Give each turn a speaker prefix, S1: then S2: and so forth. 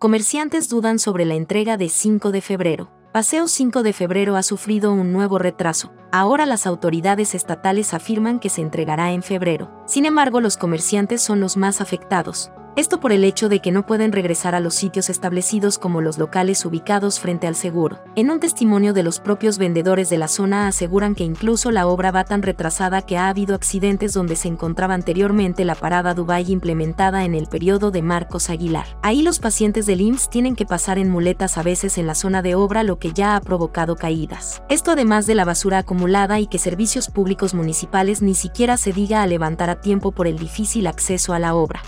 S1: Comerciantes dudan sobre la entrega de 5 de febrero. Paseo 5 de febrero ha sufrido un nuevo retraso. Ahora las autoridades estatales afirman que se entregará en febrero. Sin embargo, los comerciantes son los más afectados. Esto por el hecho de que no pueden regresar a los sitios establecidos como los locales ubicados frente al seguro. En un testimonio de los propios vendedores de la zona aseguran que incluso la obra va tan retrasada que ha habido accidentes donde se encontraba anteriormente la parada Dubai implementada en el periodo de Marcos Aguilar. Ahí los pacientes del IMSS tienen que pasar en muletas a veces en la zona de obra lo que ya ha provocado caídas. Esto además de la basura acumulada y que servicios públicos municipales ni siquiera se diga a levantar a tiempo por el difícil acceso a la obra.